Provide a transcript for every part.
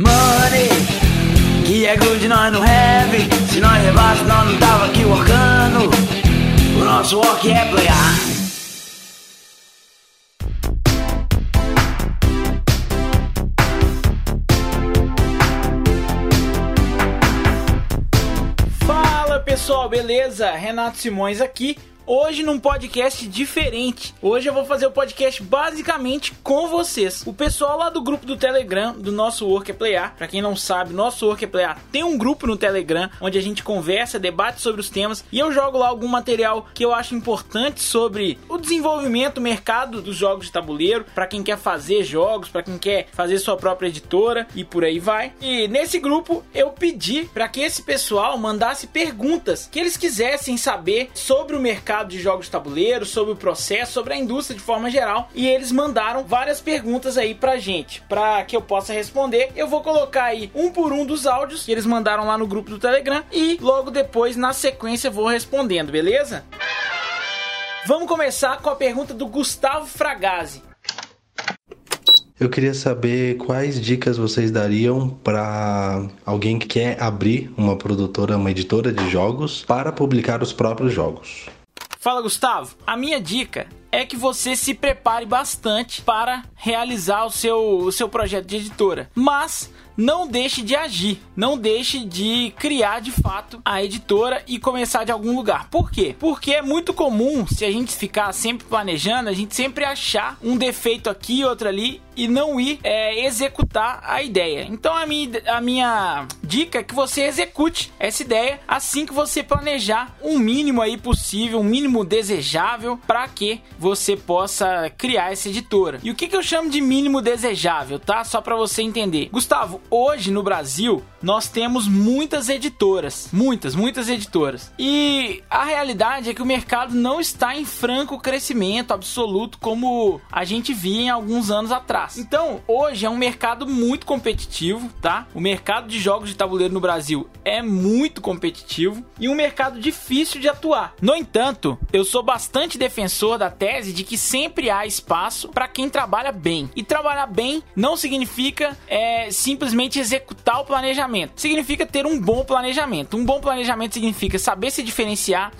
Money, que é good, nós não have. Se nós levasse, nós não tava aqui workando. O nosso work é playar. Fala pessoal, beleza? Renato Simões aqui hoje num podcast diferente. Hoje eu vou fazer o podcast basicamente com vocês. O pessoal lá do grupo do Telegram, do nosso Work é Playar, pra quem não sabe, nosso Work é Playar tem um grupo no Telegram onde a gente conversa, debate sobre os temas e eu jogo lá algum material que eu acho importante sobre o desenvolvimento, o mercado dos jogos de tabuleiro, para quem quer fazer jogos, para quem quer fazer sua própria editora e por aí vai. E nesse grupo eu pedi para que esse pessoal mandasse perguntas que eles quisessem saber sobre o mercado mercado de jogos de tabuleiro, sobre o processo, sobre a indústria de forma geral. E eles mandaram várias perguntas aí pra gente, para que eu possa responder. Eu vou colocar aí um por um dos áudios que eles mandaram lá no grupo do Telegram e logo depois, na sequência, vou respondendo, beleza? Vamos começar com a pergunta do Gustavo Fragazzi. Eu queria saber quais dicas vocês dariam para alguém que quer abrir uma produtora, uma editora de jogos para publicar os próprios jogos. Fala Gustavo, a minha dica é que você se prepare bastante para realizar o seu, o seu projeto de editora. Mas não deixe de agir, não deixe de criar de fato a editora e começar de algum lugar. Por quê? Porque é muito comum, se a gente ficar sempre planejando, a gente sempre achar um defeito aqui, outro ali e não ir é, executar a ideia. Então a minha, a minha dica é que você execute essa ideia assim que você planejar um mínimo aí possível, um mínimo desejável para que você possa criar essa editora. E o que, que eu chamo de mínimo desejável, tá? Só para você entender. Gustavo, hoje no Brasil nós temos muitas editoras, muitas, muitas editoras. E a realidade é que o mercado não está em franco crescimento absoluto como a gente via em alguns anos atrás. Então, hoje é um mercado muito competitivo, tá? O mercado de jogos de tabuleiro no Brasil é muito competitivo e um mercado difícil de atuar. No entanto, eu sou bastante defensor da tese de que sempre há espaço para quem trabalha bem. E trabalhar bem não significa é, simplesmente executar o planejamento. Significa ter um bom planejamento. Um bom planejamento significa saber se diferenciar,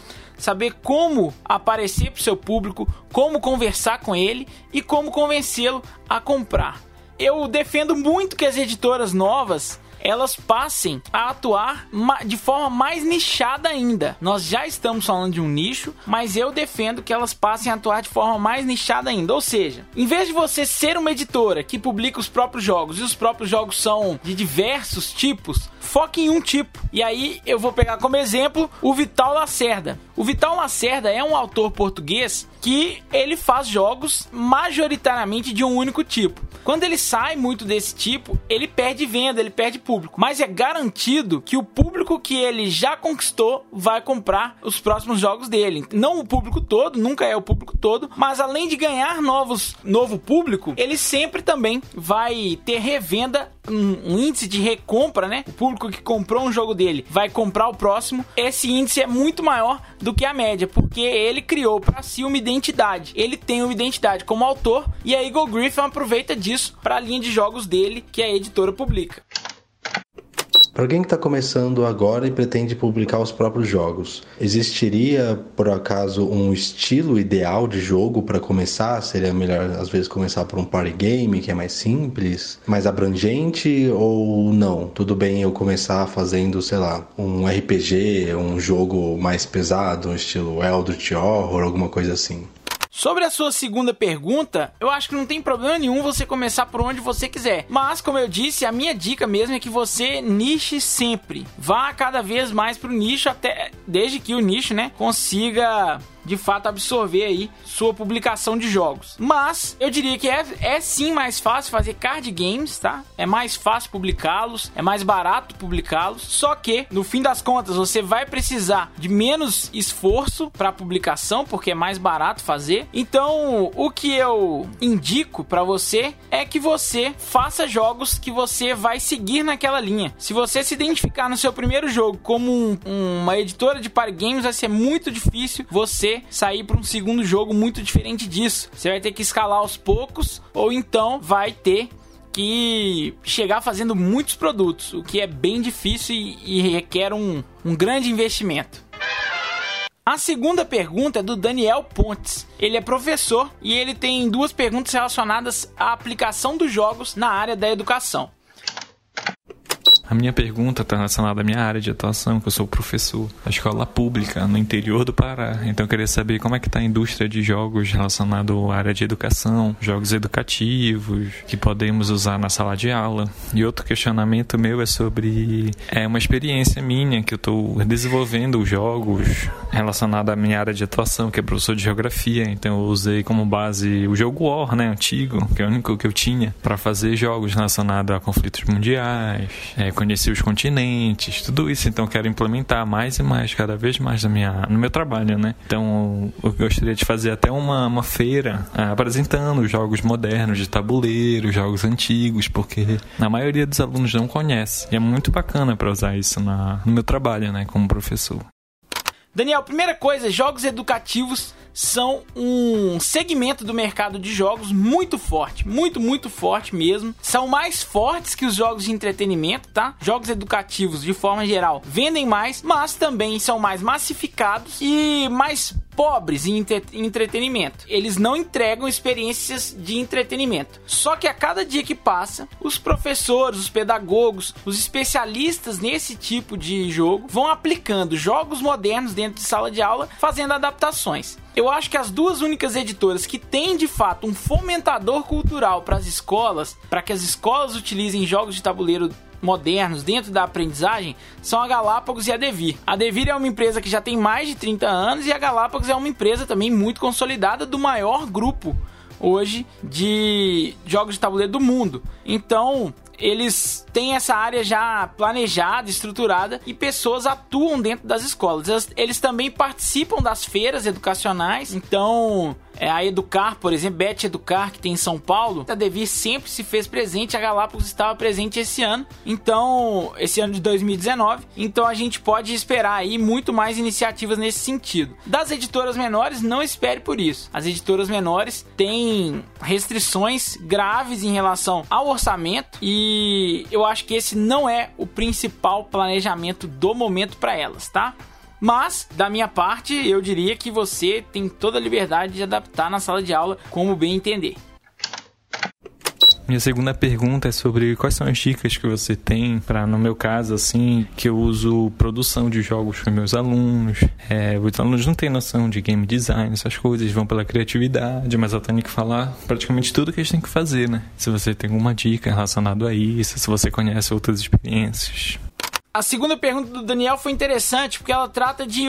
saber como aparecer para o seu público, como conversar com ele e como convencê-lo a comprar. Eu defendo muito que as editoras novas elas passem a atuar de forma mais nichada ainda. Nós já estamos falando de um nicho, mas eu defendo que elas passem a atuar de forma mais nichada ainda. Ou seja, em vez de você ser uma editora que publica os próprios jogos e os próprios jogos são de diversos tipos, foque em um tipo. E aí eu vou pegar como exemplo o Vital Lacerda. O Vital Lacerda é um autor português que ele faz jogos majoritariamente de um único tipo. Quando ele sai muito desse tipo, ele perde venda, ele perde. Mas é garantido que o público que ele já conquistou vai comprar os próximos jogos dele. Não o público todo, nunca é o público todo, mas além de ganhar novos novo público, ele sempre também vai ter revenda um, índice de recompra, né? O público que comprou um jogo dele vai comprar o próximo. Esse índice é muito maior do que a média, porque ele criou para si uma identidade. Ele tem uma identidade como autor e a Eagle Griffin aproveita disso para a linha de jogos dele que a editora publica. Para alguém que está começando agora e pretende publicar os próprios jogos, existiria por acaso um estilo ideal de jogo para começar? Seria melhor às vezes começar por um party game que é mais simples, mais abrangente ou não? Tudo bem eu começar fazendo, sei lá, um RPG, um jogo mais pesado, um estilo Eldritch Horror, alguma coisa assim? Sobre a sua segunda pergunta, eu acho que não tem problema nenhum você começar por onde você quiser. Mas, como eu disse, a minha dica mesmo é que você niche sempre. Vá cada vez mais pro nicho, até desde que o nicho, né, consiga de fato absorver aí sua publicação de jogos. Mas eu diria que é, é sim mais fácil fazer card games, tá? É mais fácil publicá-los, é mais barato publicá-los. Só que no fim das contas você vai precisar de menos esforço para publicação, porque é mais barato fazer. Então, o que eu indico para você é que você faça jogos que você vai seguir naquela linha. Se você se identificar no seu primeiro jogo como um, uma editora de party games, vai ser muito difícil você sair para um segundo jogo muito diferente disso. Você vai ter que escalar aos poucos ou então vai ter que chegar fazendo muitos produtos, o que é bem difícil e, e requer um, um grande investimento. A segunda pergunta é do Daniel Pontes. Ele é professor e ele tem duas perguntas relacionadas à aplicação dos jogos na área da educação. A minha pergunta está relacionada à minha área de atuação, que eu sou professor da escola pública no interior do Pará. Então eu queria saber como é que está a indústria de jogos relacionado à área de educação, jogos educativos que podemos usar na sala de aula. E outro questionamento meu é sobre é uma experiência minha que eu estou desenvolvendo jogos relacionados à minha área de atuação, que é professor de geografia. Então eu usei como base o jogo War, né, antigo, que é o único que eu tinha, para fazer jogos relacionados a conflitos mundiais, é, conhecer os continentes, tudo isso. Então, quero implementar mais e mais, cada vez mais na minha, no meu trabalho, né? Então, eu gostaria de fazer até uma, uma feira ah, apresentando jogos modernos de tabuleiro, jogos antigos, porque a maioria dos alunos não conhece. E é muito bacana para usar isso na, no meu trabalho, né, como professor. Daniel, primeira coisa, jogos educativos são um segmento do mercado de jogos muito forte, muito, muito forte mesmo. São mais fortes que os jogos de entretenimento, tá? Jogos educativos, de forma geral, vendem mais, mas também são mais massificados e mais pobres em entretenimento. Eles não entregam experiências de entretenimento. Só que a cada dia que passa, os professores, os pedagogos, os especialistas nesse tipo de jogo vão aplicando jogos modernos dentro de sala de aula, fazendo adaptações. Eu acho que as duas únicas editoras que têm de fato um fomentador cultural para as escolas, para que as escolas utilizem jogos de tabuleiro modernos dentro da aprendizagem são a Galápagos e a Devir. A Devir é uma empresa que já tem mais de 30 anos e a Galápagos é uma empresa também muito consolidada do maior grupo hoje de jogos de tabuleiro do mundo. Então, eles têm essa área já planejada, estruturada e pessoas atuam dentro das escolas. Eles, também participam das feiras educacionais, então é, a Educar, por exemplo, Bet Educar, que tem em São Paulo, a Devir sempre se fez presente, a Galápagos estava presente esse ano, então, esse ano de 2019, então a gente pode esperar aí muito mais iniciativas nesse sentido. Das editoras menores, não espere por isso. As editoras menores têm restrições graves em relação ao orçamento e eu acho que esse não é o principal planejamento do momento para elas, tá? Mas, da minha parte, eu diria que você tem toda a liberdade de adaptar na sala de aula como bem entender. Minha segunda pergunta é sobre quais são as dicas que você tem para, no meu caso, assim, que eu uso produção de jogos com meus alunos. É, os alunos não têm noção de game design, essas coisas, vão pela criatividade, mas eu tenho que falar praticamente tudo que eles têm que fazer, né? Se você tem alguma dica relacionada a isso, se você conhece outras experiências. A segunda pergunta do Daniel foi interessante porque ela trata de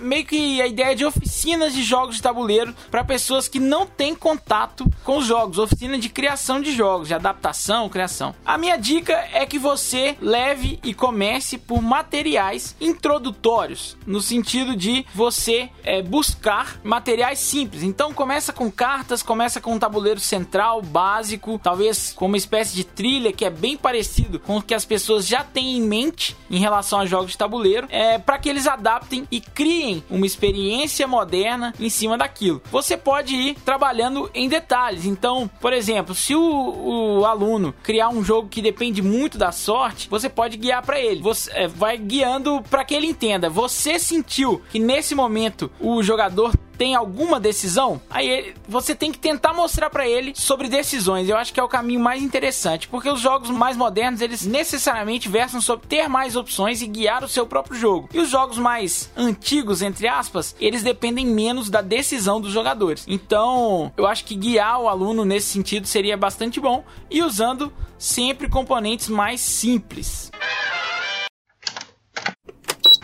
meio que a ideia de oficinas de jogos de tabuleiro para pessoas que não têm contato com os jogos, oficina de criação de jogos, de adaptação, criação. A minha dica é que você leve e comece por materiais introdutórios, no sentido de você é, buscar materiais simples. Então começa com cartas, começa com um tabuleiro central básico, talvez com uma espécie de trilha que é bem parecido com o que as pessoas já têm em mente em relação a jogos de tabuleiro, é, para que eles adaptem e criem uma experiência moderna em cima daquilo. Você pode ir trabalhando em detalhes. Então, por exemplo, se o, o aluno criar um jogo que depende muito da sorte, você pode guiar para ele. Você é, vai guiando para que ele entenda. Você sentiu que nesse momento o jogador tem alguma decisão, aí você tem que tentar mostrar para ele sobre decisões. Eu acho que é o caminho mais interessante, porque os jogos mais modernos eles necessariamente versam sobre ter mais opções e guiar o seu próprio jogo. E os jogos mais antigos, entre aspas, eles dependem menos da decisão dos jogadores. Então, eu acho que guiar o aluno nesse sentido seria bastante bom e usando sempre componentes mais simples.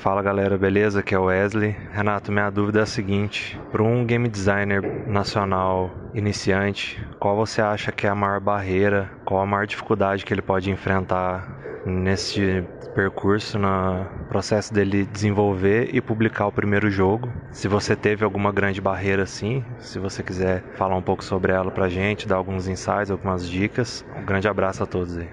Fala galera, beleza? Aqui é o Wesley. Renato, minha dúvida é a seguinte: para um game designer nacional iniciante, qual você acha que é a maior barreira, qual a maior dificuldade que ele pode enfrentar nesse percurso, no processo dele desenvolver e publicar o primeiro jogo? Se você teve alguma grande barreira assim, se você quiser falar um pouco sobre ela pra gente, dar alguns insights, algumas dicas. Um grande abraço a todos aí.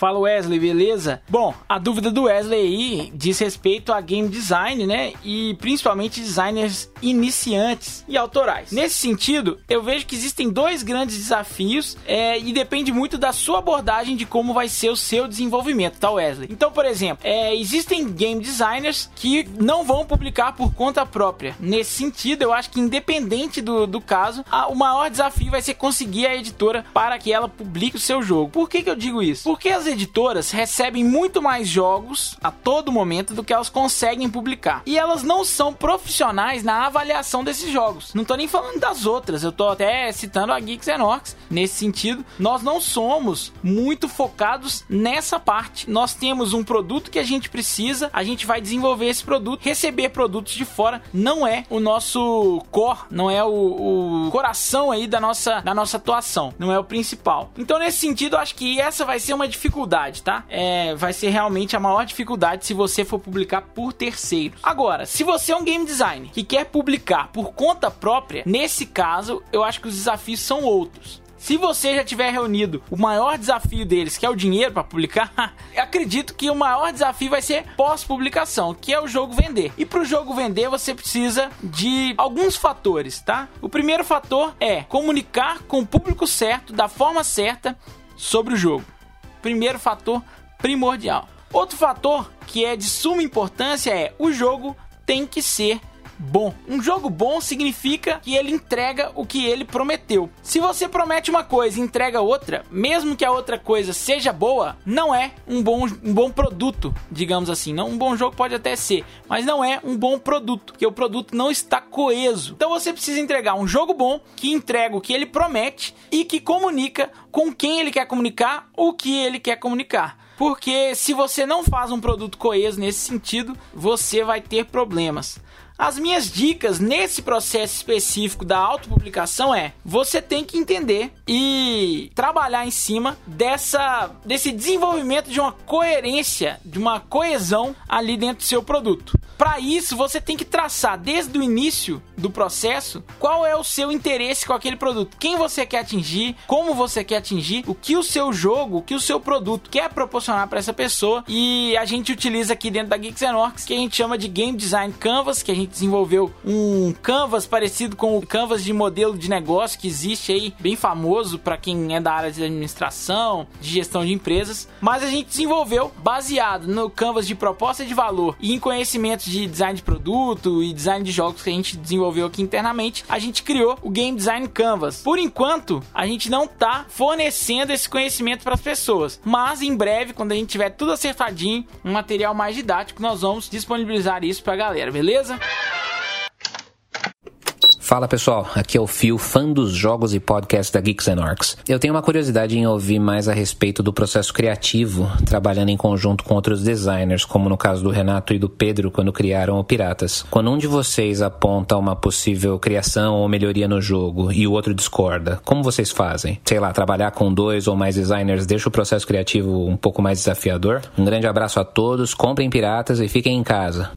Fala Wesley, beleza? Bom, a dúvida do Wesley aí diz respeito a game design, né? E principalmente designers iniciantes e autorais. Nesse sentido, eu vejo que existem dois grandes desafios é, e depende muito da sua abordagem de como vai ser o seu desenvolvimento, tá, Wesley? Então, por exemplo, é, existem game designers que não vão publicar por conta própria. Nesse sentido, eu acho que independente do, do caso, a, o maior desafio vai ser conseguir a editora para que ela publique o seu jogo. Por que, que eu digo isso? Porque as editoras recebem muito mais jogos a todo momento do que elas conseguem publicar. E elas não são profissionais na avaliação desses jogos. Não tô nem falando das outras, eu tô até citando a Geeks and Orcs. Nesse sentido, nós não somos muito focados nessa parte. Nós temos um produto que a gente precisa, a gente vai desenvolver esse produto, receber produtos de fora não é o nosso core, não é o, o coração aí da nossa, da nossa atuação, não é o principal. Então, nesse sentido, eu acho que essa vai ser uma dificuldade, tá? É, vai ser realmente a maior dificuldade se você for publicar por terceiros. Agora, se você é um game designer que quer publicar por conta própria, nesse caso, eu acho que os desafios são outros. Se você já tiver reunido o maior desafio deles, que é o dinheiro para publicar, acredito que o maior desafio vai ser pós-publicação, que é o jogo vender. E para o jogo vender, você precisa de alguns fatores, tá? O primeiro fator é comunicar com o público certo, da forma certa, sobre o jogo. Primeiro fator primordial. Outro fator que é de suma importância é o jogo tem que ser bom. Um jogo bom significa que ele entrega o que ele prometeu. Se você promete uma coisa e entrega outra, mesmo que a outra coisa seja boa, não é um bom, um bom produto, digamos assim. Não, um bom jogo pode até ser, mas não é um bom produto, porque o produto não está coeso. Então você precisa entregar um jogo bom que entrega o que ele promete e que comunica com quem ele quer comunicar o que ele quer comunicar. Porque se você não faz um produto coeso nesse sentido, você vai ter problemas. As minhas dicas nesse processo específico da autopublicação é: você tem que entender e trabalhar em cima dessa desse desenvolvimento de uma coerência, de uma coesão ali dentro do seu produto. Para isso, você tem que traçar desde o início do processo qual é o seu interesse com aquele produto, quem você quer atingir, como você quer atingir, o que o seu jogo, o que o seu produto quer proporcionar para essa pessoa. E a gente utiliza aqui dentro da Geeks Orcs que a gente chama de Game Design Canvas, que a gente desenvolveu um canvas parecido com o canvas de modelo de negócio que existe aí, bem famoso para quem é da área de administração, de gestão de empresas. Mas a gente desenvolveu baseado no canvas de proposta de valor e em conhecimentos de design de produto e design de jogos que a gente desenvolveu aqui internamente, a gente criou o Game Design Canvas. Por enquanto, a gente não tá fornecendo esse conhecimento para as pessoas, mas em breve, quando a gente tiver tudo acertadinho, um material mais didático, nós vamos disponibilizar isso para a galera, beleza? Fala pessoal, aqui é o Fio, fã dos jogos e podcasts da Geeks and Orcs. Eu tenho uma curiosidade em ouvir mais a respeito do processo criativo, trabalhando em conjunto com outros designers, como no caso do Renato e do Pedro quando criaram o Piratas. Quando um de vocês aponta uma possível criação ou melhoria no jogo e o outro discorda, como vocês fazem? Sei lá, trabalhar com dois ou mais designers deixa o processo criativo um pouco mais desafiador? Um grande abraço a todos, comprem Piratas e fiquem em casa.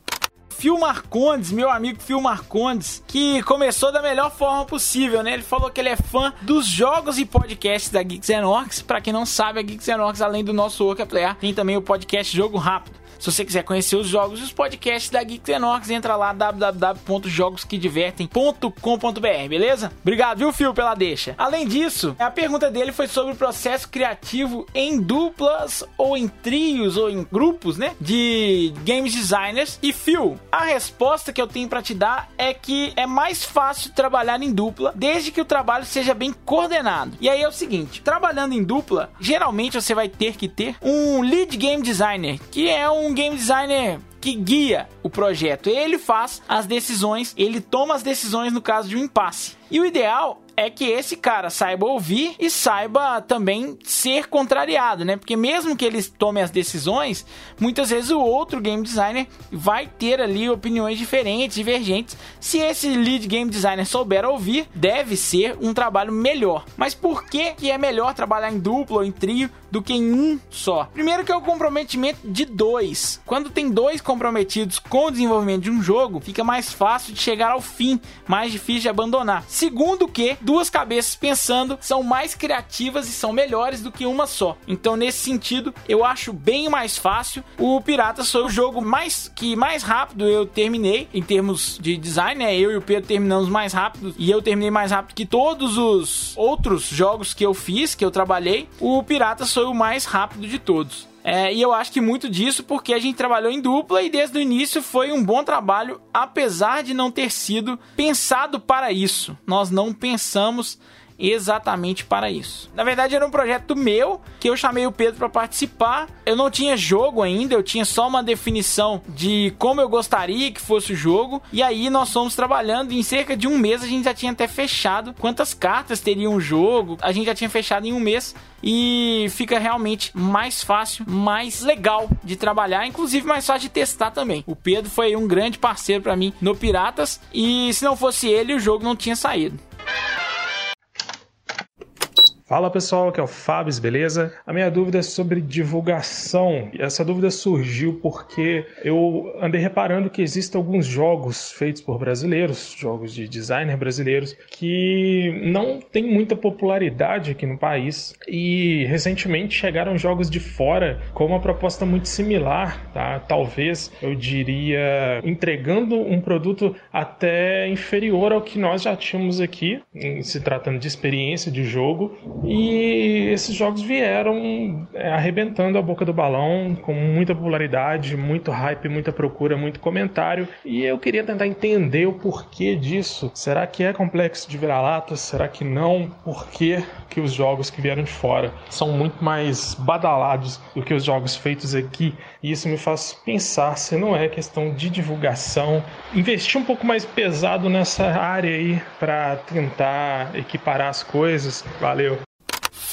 Phil Marcondes, meu amigo Phil Marcondes, que começou da melhor forma possível, né? Ele falou que ele é fã dos jogos e podcasts da Geeks and Orcs. Pra quem não sabe, a Geeks and Orcs, além do nosso Work Player, tem também o podcast Jogo Rápido. Se você quiser conhecer os jogos e os podcasts da Geeks Enox, entra lá www.jogosquedivertem.com.br, beleza? Obrigado, viu, Fio, pela deixa. Além disso, a pergunta dele foi sobre o processo criativo em duplas ou em trios ou em grupos, né, de games designers. E Fio, a resposta que eu tenho para te dar é que é mais fácil trabalhar em dupla desde que o trabalho seja bem coordenado. E aí é o seguinte, trabalhando em dupla, geralmente você vai ter que ter um lead game designer, que é um game designer que guia o projeto. Ele faz as decisões, ele toma as decisões no caso de um impasse. E o ideal é que esse cara saiba ouvir e saiba também ser contrariado, né? Porque mesmo que ele tome as decisões, muitas vezes o outro game designer vai ter ali opiniões diferentes, divergentes. Se esse lead game designer souber ouvir, deve ser um trabalho melhor. Mas por que, que é melhor trabalhar em duplo ou em trio do que em um só? Primeiro que é o comprometimento de dois. Quando tem dois comprometidos com o desenvolvimento de um jogo, fica mais fácil de chegar ao fim, mais difícil de abandonar. Segundo que duas cabeças pensando são mais criativas e são melhores do que uma só. Então, nesse sentido, eu acho bem mais fácil. O Piratas foi o jogo mais que mais rápido eu terminei em termos de design, né? Eu e o Pedro terminamos mais rápido e eu terminei mais rápido que todos os outros jogos que eu fiz, que eu trabalhei. O Piratas foi o mais rápido de todos. É, e eu acho que muito disso porque a gente trabalhou em dupla e desde o início foi um bom trabalho, apesar de não ter sido pensado para isso. Nós não pensamos exatamente para isso. Na verdade, era um projeto meu que eu chamei o Pedro para participar. Eu não tinha jogo ainda, eu tinha só uma definição de como eu gostaria que fosse o jogo. E aí nós fomos trabalhando. E em cerca de um mês a gente já tinha até fechado quantas cartas teria um jogo. A gente já tinha fechado em um mês e fica realmente mais fácil, mais legal de trabalhar, inclusive mais fácil de testar também. O Pedro foi um grande parceiro para mim no Piratas e se não fosse ele, o jogo não tinha saído. Fala pessoal, aqui é o Fábio, beleza? A minha dúvida é sobre divulgação. Essa dúvida surgiu porque eu andei reparando que existem alguns jogos feitos por brasileiros, jogos de designer brasileiros, que não tem muita popularidade aqui no país. E recentemente chegaram jogos de fora com uma proposta muito similar, tá? Talvez eu diria entregando um produto até inferior ao que nós já tínhamos aqui, se tratando de experiência de jogo e esses jogos vieram é, arrebentando a boca do balão, com muita popularidade, muito hype, muita procura, muito comentário. E eu queria tentar entender o porquê disso. Será que é complexo de vira-lata? Será que não? Por que, que os jogos que vieram de fora são muito mais badalados do que os jogos feitos aqui? E isso me faz pensar se não é questão de divulgação, investir um pouco mais pesado nessa área aí para tentar equiparar as coisas. Valeu!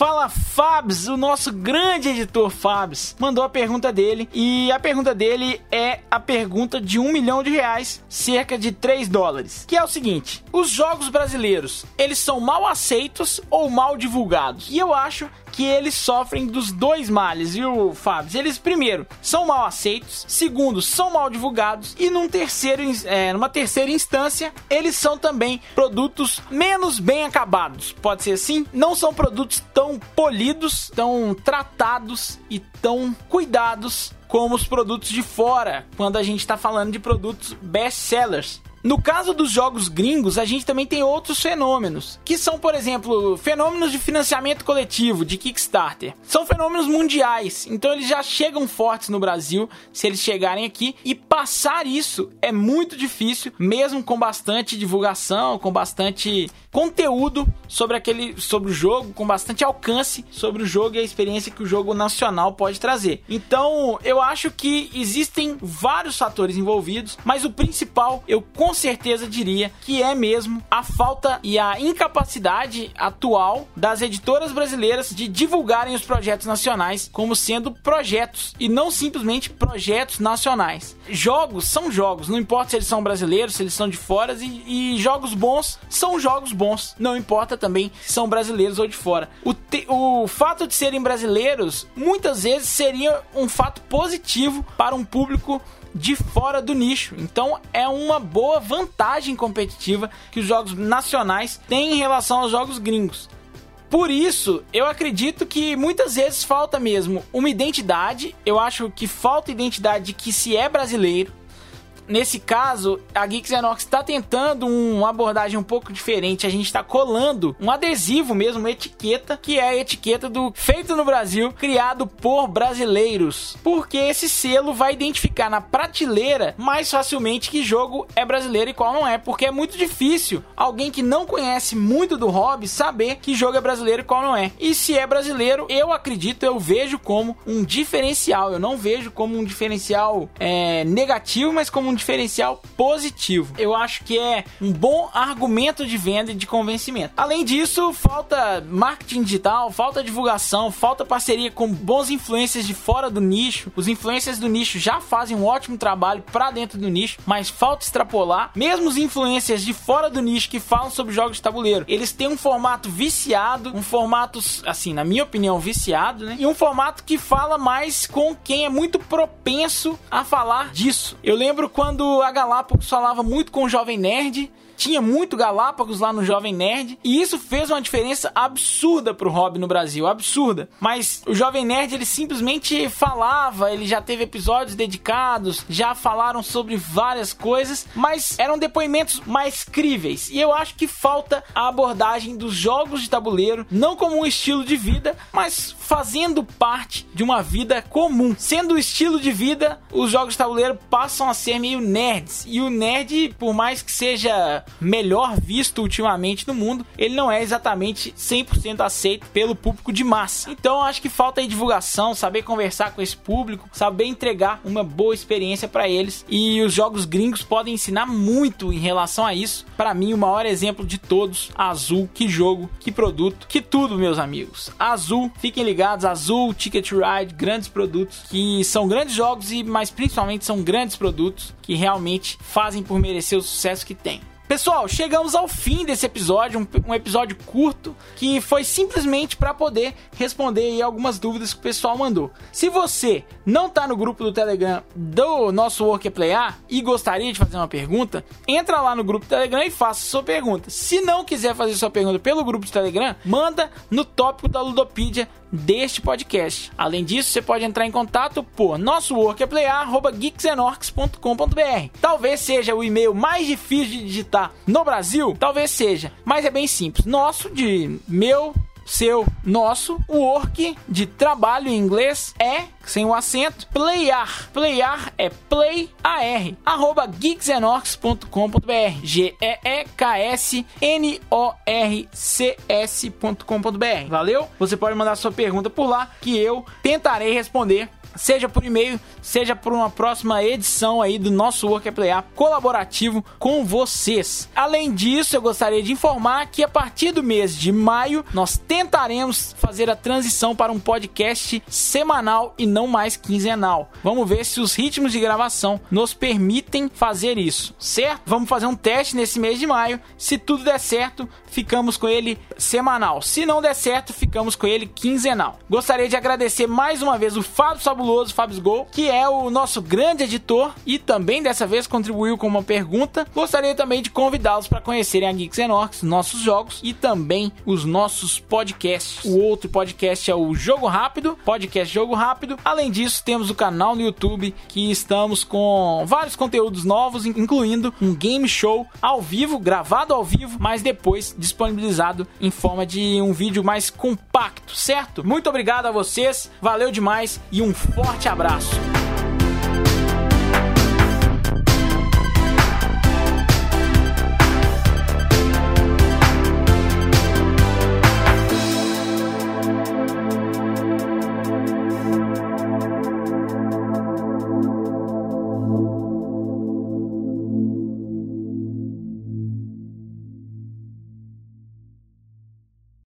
Fala Fabs, o nosso grande editor Fabs, mandou a pergunta dele e a pergunta dele é a pergunta de um milhão de reais, cerca de 3 dólares, que é o seguinte: os jogos brasileiros, eles são mal aceitos ou mal divulgados? E eu acho que eles sofrem dos dois males, viu, Fábio? Eles, primeiro, são mal aceitos, segundo, são mal divulgados, e num terceiro, é, numa terceira instância, eles são também produtos menos bem acabados. Pode ser assim? Não são produtos tão polidos, tão tratados e tão cuidados como os produtos de fora, quando a gente está falando de produtos best sellers. No caso dos jogos gringos, a gente também tem outros fenômenos, que são, por exemplo, fenômenos de financiamento coletivo, de Kickstarter. São fenômenos mundiais, então eles já chegam fortes no Brasil, se eles chegarem aqui, e passar isso é muito difícil, mesmo com bastante divulgação, com bastante conteúdo sobre aquele sobre o jogo, com bastante alcance sobre o jogo e a experiência que o jogo nacional pode trazer. Então, eu acho que existem vários fatores envolvidos, mas o principal eu com certeza diria que é mesmo a falta e a incapacidade atual das editoras brasileiras de divulgarem os projetos nacionais como sendo projetos e não simplesmente projetos nacionais. Jogos são jogos, não importa se eles são brasileiros, se eles são de fora, e, e jogos bons são jogos bons, não importa também se são brasileiros ou de fora. O, te, o fato de serem brasileiros muitas vezes seria um fato positivo para um público de fora do nicho. Então é uma boa vantagem competitiva que os jogos nacionais têm em relação aos jogos gringos. Por isso, eu acredito que muitas vezes falta mesmo uma identidade. Eu acho que falta identidade de que se é brasileiro nesse caso, a Geeks Enox está tentando uma abordagem um pouco diferente. A gente está colando um adesivo mesmo, uma etiqueta, que é a etiqueta do Feito no Brasil, criado por brasileiros. Porque esse selo vai identificar na prateleira mais facilmente que jogo é brasileiro e qual não é. Porque é muito difícil alguém que não conhece muito do hobby saber que jogo é brasileiro e qual não é. E se é brasileiro, eu acredito, eu vejo como um diferencial. Eu não vejo como um diferencial é, negativo, mas como um diferencial positivo. Eu acho que é um bom argumento de venda e de convencimento. Além disso, falta marketing digital, falta divulgação, falta parceria com bons influencers de fora do nicho. Os influencers do nicho já fazem um ótimo trabalho para dentro do nicho, mas falta extrapolar. Mesmo os influencers de fora do nicho que falam sobre jogos de tabuleiro, eles têm um formato viciado, um formato, assim, na minha opinião, viciado, né? E um formato que fala mais com quem é muito propenso a falar disso. Eu lembro quando a Galápagos falava muito com o Jovem Nerd, tinha muito Galápagos lá no Jovem Nerd, e isso fez uma diferença absurda pro hobby no Brasil, absurda. Mas o Jovem Nerd, ele simplesmente falava, ele já teve episódios dedicados, já falaram sobre várias coisas, mas eram depoimentos mais críveis. E eu acho que falta a abordagem dos jogos de tabuleiro, não como um estilo de vida, mas fazendo parte de uma vida comum. Sendo o estilo de vida, os jogos de tabuleiro passam a ser meio nerds. E o nerd, por mais que seja melhor visto ultimamente no mundo, ele não é exatamente 100% aceito pelo público de massa. Então acho que falta divulgação, saber conversar com esse público, saber entregar uma boa experiência para eles. E os jogos gringos podem ensinar muito em relação a isso. Para mim, o maior exemplo de todos, Azul, que jogo, que produto, que tudo, meus amigos. Azul, fiquem ligados, Azul, Ticket Ride, grandes produtos que são grandes jogos e mas principalmente são grandes produtos que realmente fazem por merecer o sucesso que tem. Pessoal, chegamos ao fim desse episódio, um, um episódio curto que foi simplesmente para poder responder algumas dúvidas que o pessoal mandou. Se você não tá no grupo do Telegram do nosso Work Play A e gostaria de fazer uma pergunta, entra lá no grupo do Telegram e faça sua pergunta. Se não quiser fazer sua pergunta pelo grupo do Telegram, manda no tópico da Ludopedia deste podcast. Além disso, você pode entrar em contato por nosso workplayer@geeksenorx.com.br. Talvez seja o e-mail mais difícil de digitar no Brasil, talvez seja, mas é bem simples. Nosso de meu seu, nosso, work de trabalho em inglês é, sem o acento, playar. Playar é play ar, arroba geeksenorx.com.br G-E-E-K-S-N-O-R-C-S.com.br Valeu? Você pode mandar sua pergunta por lá que eu tentarei responder seja por e-mail, seja por uma próxima edição aí do nosso Work é Play colaborativo com vocês. Além disso, eu gostaria de informar que a partir do mês de maio nós tentaremos fazer a transição para um podcast semanal e não mais quinzenal. Vamos ver se os ritmos de gravação nos permitem fazer isso, certo? Vamos fazer um teste nesse mês de maio. Se tudo der certo, ficamos com ele semanal. Se não der certo, ficamos com ele quinzenal. Gostaria de agradecer mais uma vez o Fábio fabuloso Fábio Gol, que é o nosso grande editor e também dessa vez contribuiu com uma pergunta. Gostaria também de convidá-los para conhecerem a Geeks Orcs, nossos jogos e também os nossos podcasts. O outro podcast é o Jogo Rápido, podcast Jogo Rápido. Além disso, temos o canal no YouTube que estamos com vários conteúdos novos, incluindo um game show ao vivo, gravado ao vivo, mas depois disponibilizado em forma de um vídeo mais compacto, certo? Muito obrigado a vocês, valeu demais e um forte abraço.